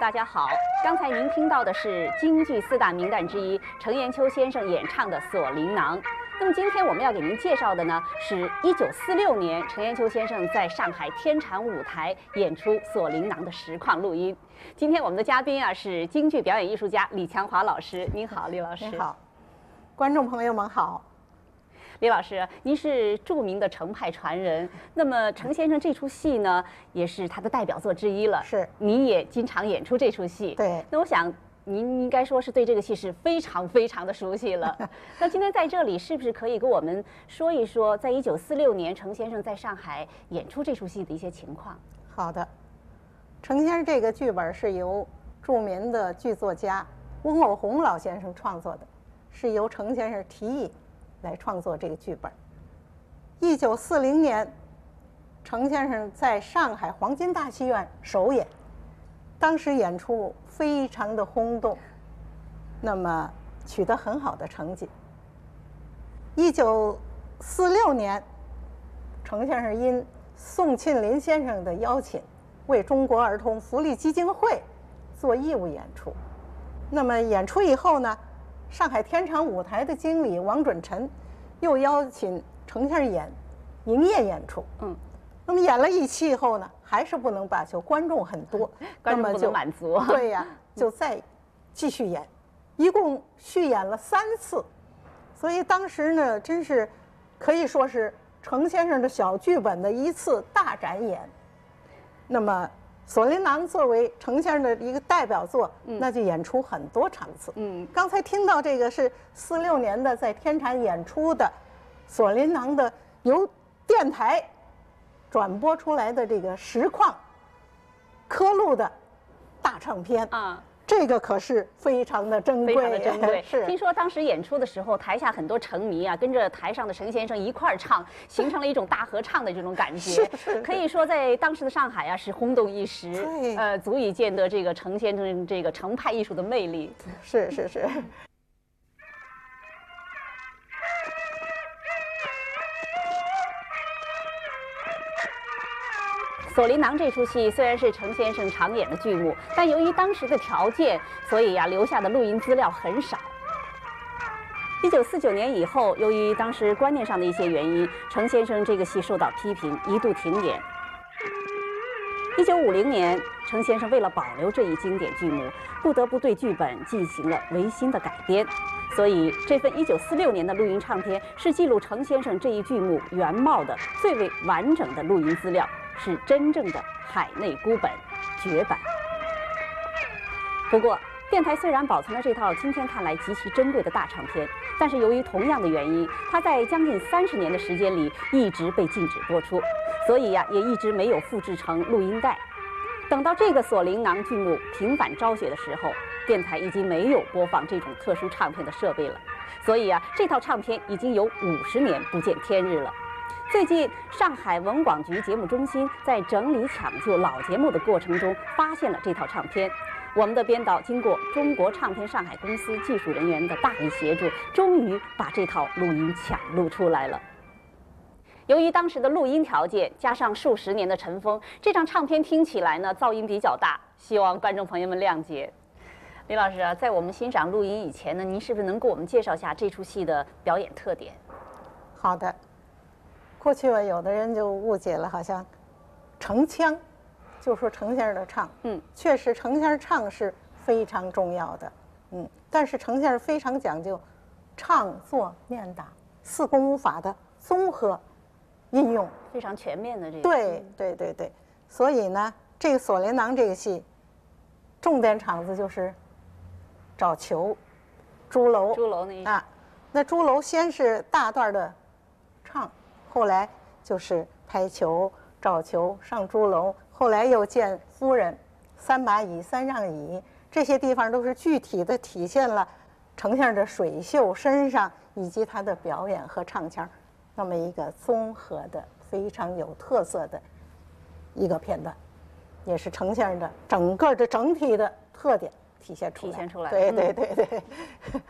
大家好！刚才您听到的是京剧四大名旦之一程砚秋先生演唱的《锁麟囊》。那么今天我们要给您介绍的呢，是一九四六年程砚秋先生在上海天蟾舞台演出《锁麟囊》的实况录音。今天我们的嘉宾啊是京剧表演艺术家李强华老师。您好，李老师。您好，观众朋友们好。李老师，您是著名的程派传人，那么程先生这出戏呢，也是他的代表作之一了。是，您也经常演出这出戏。对。那我想，您应该说是对这个戏是非常非常的熟悉了。那今天在这里，是不是可以跟我们说一说，在一九四六年程先生在上海演出这出戏的一些情况？好的，程先生这个剧本是由著名的剧作家翁偶红老先生创作的，是由程先生提议。来创作这个剧本。一九四零年，程先生在上海黄金大戏院首演，当时演出非常的轰动，那么取得很好的成绩。一九四六年，程先生因宋庆龄先生的邀请，为中国儿童福利基金会做义务演出。那么演出以后呢？上海天长舞台的经理王准臣又邀请程先生演营业演出。嗯，那么演了一期以后呢，还是不能罢休，观众很多，观众不能满足。对呀，就再继续演，一共续演了三次，所以当时呢，真是可以说是程先生的小剧本的一次大展演。那么。《锁麟囊》作为程先生的一个代表作，那就演出很多场次。嗯，刚才听到这个是四六年的在天蟾演出的《索林囊》的由电台转播出来的这个实况刻录的大唱片啊。这个可是非常的珍贵，非常的珍贵。是，听说当时演出的时候，台下很多成迷啊，跟着台上的程先生一块儿唱，形成了一种大合唱的这种感觉。是，可以说在当时的上海啊，是轰动一时。对，呃，足以见得这个程先生这个程派艺术的魅力。是是是。《锁麟囊》这出戏虽然是程先生常演的剧目，但由于当时的条件，所以呀留下的录音资料很少。一九四九年以后，由于当时观念上的一些原因，程先生这个戏受到批评，一度停演。一九五零年，程先生为了保留这一经典剧目，不得不对剧本进行了维新的改编。所以，这份一九四六年的录音唱片是记录程先生这一剧目原貌的最为完整的录音资料。是真正的海内孤本绝版。不过，电台虽然保存了这套今天看来极其珍贵的大唱片，但是由于同样的原因，它在将近三十年的时间里一直被禁止播出，所以呀，也一直没有复制成录音带。等到这个《锁麟囊》剧目平反昭雪的时候，电台已经没有播放这种特殊唱片的设备了，所以啊，这套唱片已经有五十年不见天日了。最近，上海文广局节目中心在整理抢救老节目的过程中，发现了这套唱片。我们的编导经过中国唱片上海公司技术人员的大力协助，终于把这套录音抢录出来了。由于当时的录音条件加上数十年的尘封，这张唱片听起来呢噪音比较大，希望观众朋友们谅解。李老师啊，在我们欣赏录音以前呢，您是不是能给我们介绍一下这出戏的表演特点？好的。过去吧，有的人就误解了，好像程腔，就说程先生的唱，嗯，确实程先生唱是非常重要的，嗯，但是程先生非常讲究唱作念打四功五法的综合应用，非常全面的这个。对对对对，所以呢，这个《锁麟囊》这个戏，重点场子就是找球，朱楼，朱楼那啊，那朱楼先是大段的唱。后来就是拍球、找球、上猪笼，后来又见夫人，三把椅、三让椅，这些地方都是具体的体现了丞相的水袖身上以及他的表演和唱腔，那么一个综合的非常有特色的一个片段，也是丞相的整个的整体的特点体现出来。体现出来。对对对对。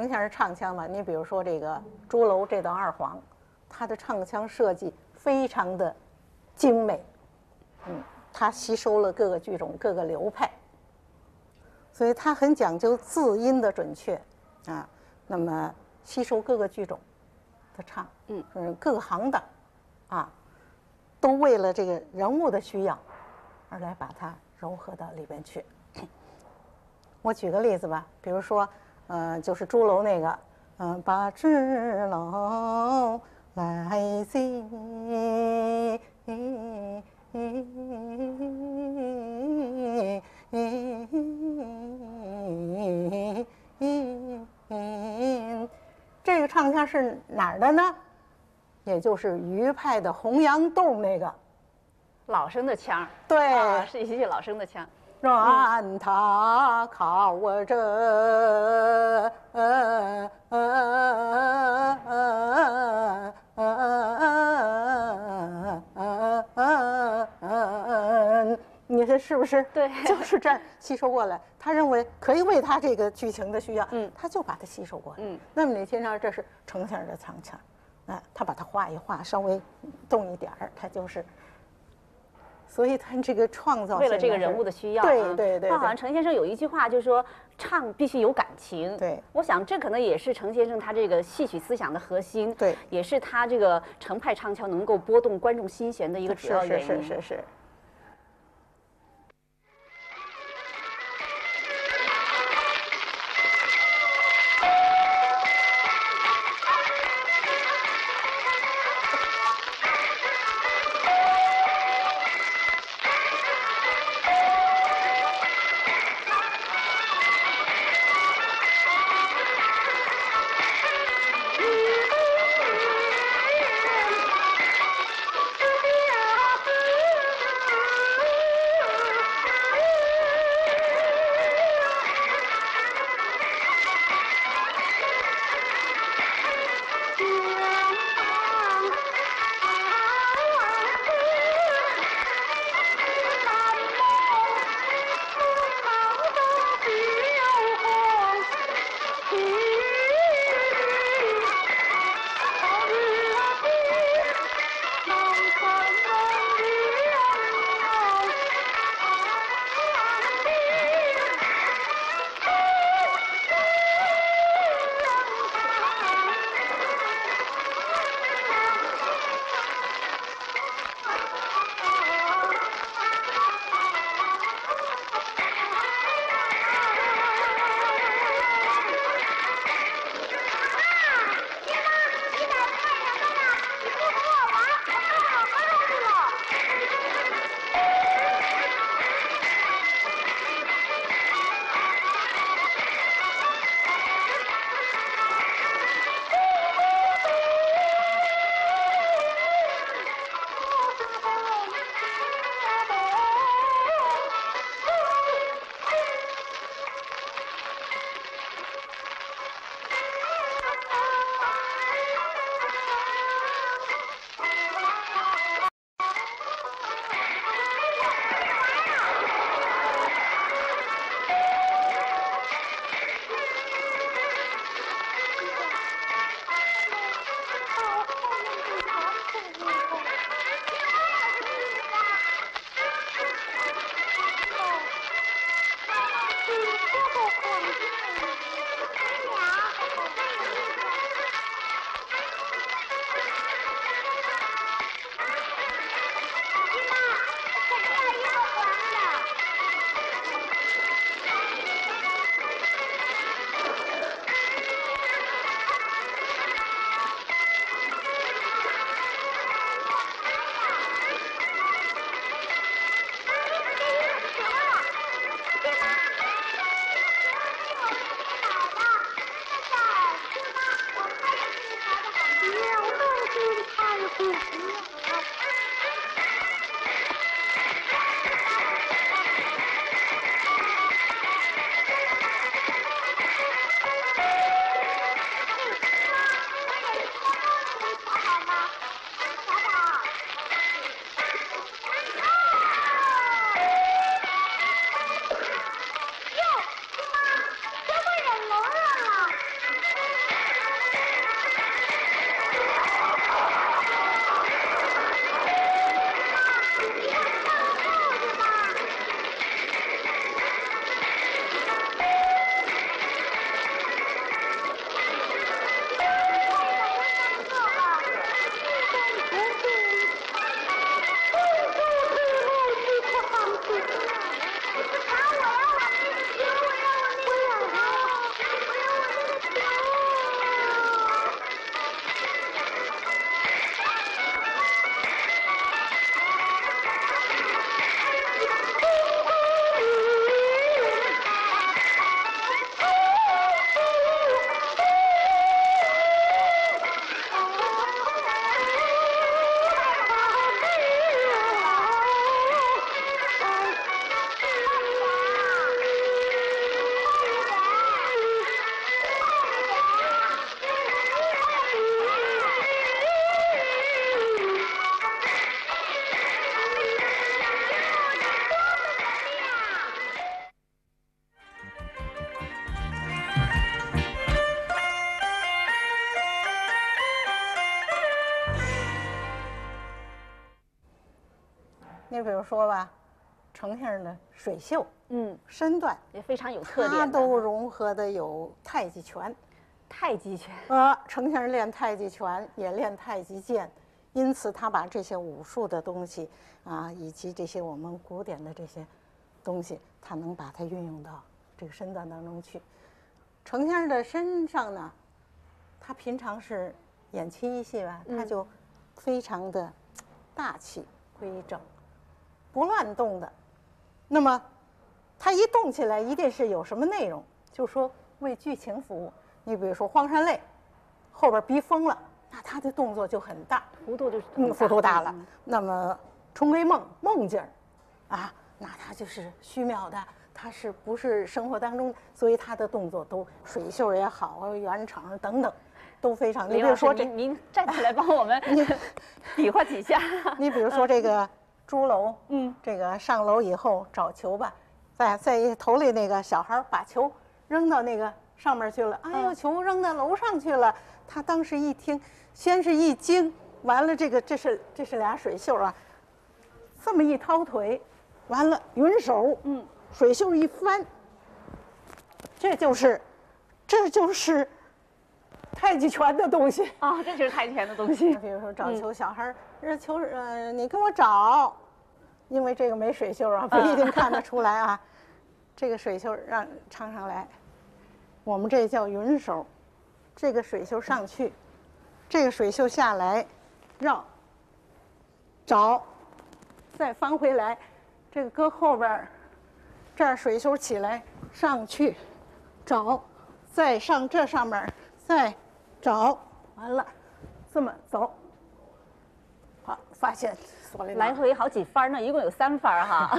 先生唱腔嘛，你比如说这个朱楼这段二黄，他的唱腔设计非常的精美，嗯，他吸收了各个剧种、各个流派，所以他很讲究字音的准确啊。那么吸收各个剧种的唱，嗯嗯，各个行当啊，都为了这个人物的需要而来把它糅合到里边去。我举个例子吧，比如说，呃，就是朱楼那个，嗯、把纸楼来系。这个唱腔是哪儿的呢？也就是余派的洪阳洞那个，老生的腔儿，对，啊，是一些老生的腔。让他靠着，你说是不是？对就是这儿吸收过来。他认为可以为他这个剧情的需要，嗯他就把它吸收过来。嗯，那么你听着，这是程先生的藏腔，哎，他把它画一画，稍微动一点儿，他就是。所以他这个创造为了这个人物的需要啊，对对对那好像程先生有一句话，就是说唱必须有感情。对我想这可能也是程先生他这个戏曲思想的核心，对也是他这个程派唱腔能够拨动观众心弦的一个主是是要原因。是是是。你比说吧，程先生的水袖、嗯，身段，也非常有特点的。它都融合的有太极拳，太极拳，呃，程先生练太极拳，也练太极剑，因此他把这些武术的东西啊，以及这些我们古典的这些东西，他能把它运用到这个身段当中去。程先生的身上呢，他平常是演青衣戏吧，他嗯就非常的大气规整，不乱动的。那么他一动起来，一定是有什么内容，就说为剧情服务。你比如说《荒山泪》，后边逼疯了，那他的动作就很大，幅度就是嗯，幅度大了嗯。那么重归梦梦境儿，啊，那他就是虚渺的，他是不是生活当中？所以他的动作都水袖也好啊，圆场等等，都非常。你比如说这，您您站起来帮我们比划几下。你比如说这个朱楼，嗯，这个上楼以后找球吧，在在头里那个小孩儿把球扔到那个上面去了，哎呦，嗯球扔到楼上去了。他当时一听，先是一惊，完了这个这是这是俩水袖啊，这么一掏腿，完了云手，嗯，水袖一翻，这就是这就是太极拳的东西。啊，这就是太极拳的东西。比如说找球，小孩儿这球呃，你给我找，因为这个没水袖啊，不一定看得出来啊。这个水袖让唱上来，我们这叫云手，这个水袖上去，这个水袖下来，绕，找，再翻回来，这个搁后边儿，这儿水袖起来上去，找，再上这上面，再找，完了，这么走。好，发现来回好几番呢，一共有三番哈。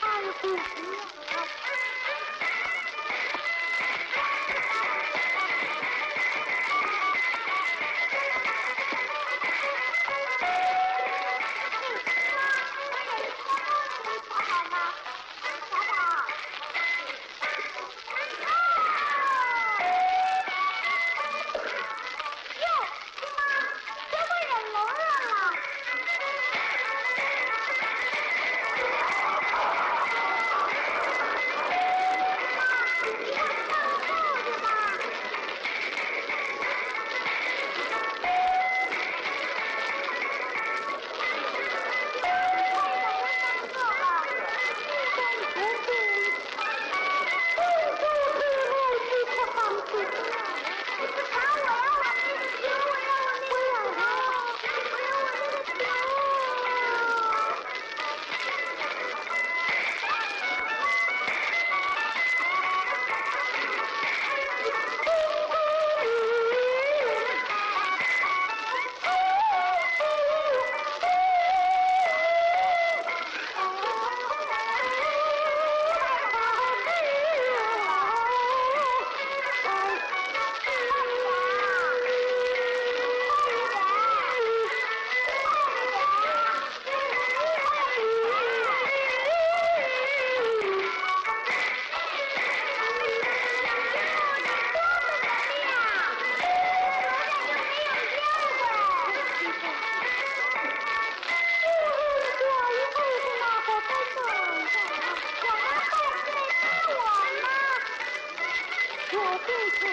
太不公了！Thank you.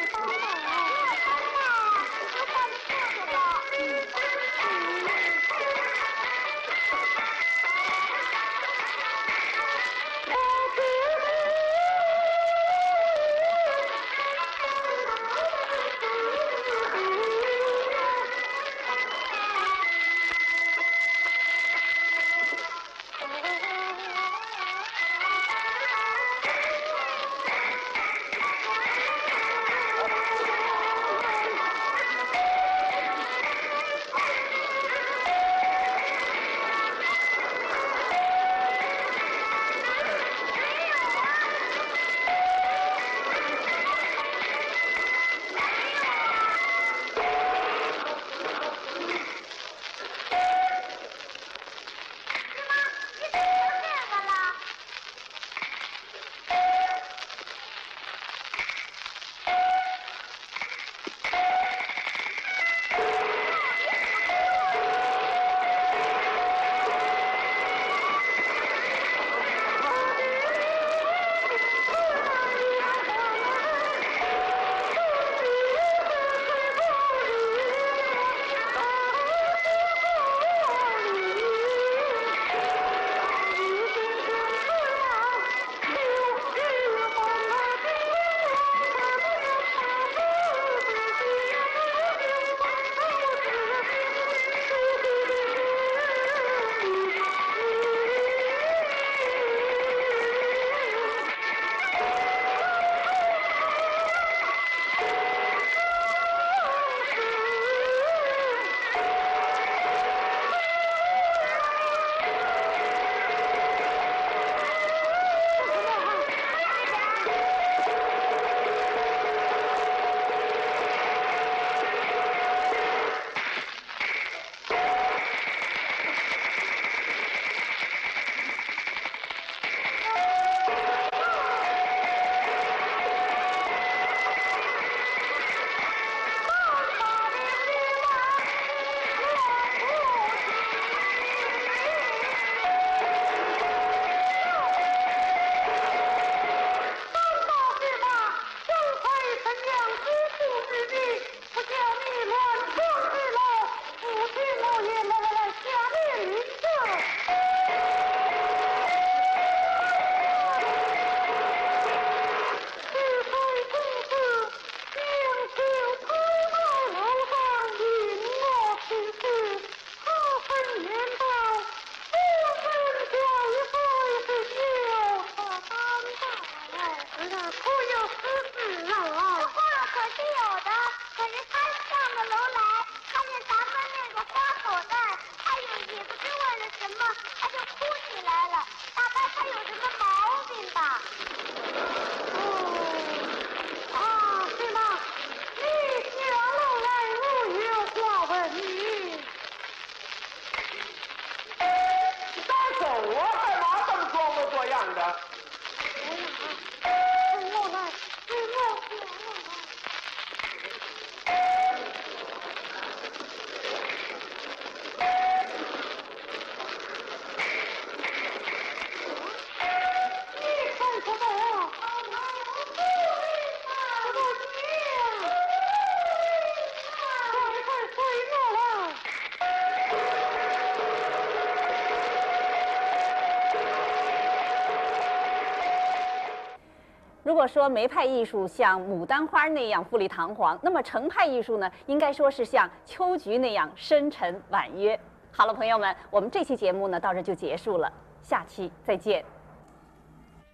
说梅派艺术像牡丹花那样富丽堂皇，那么程派艺术呢，应该说是像秋菊那样深沉婉约。好了，朋友们，我们这期节目呢到这就结束了，下期再见。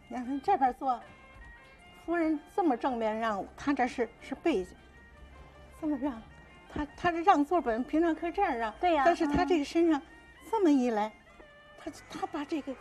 你看这边坐，夫人这么正面让，他这是是背景，这么让，他他这让座本平常可以这样让，对呀但是他这个身上这么一来，他他把这个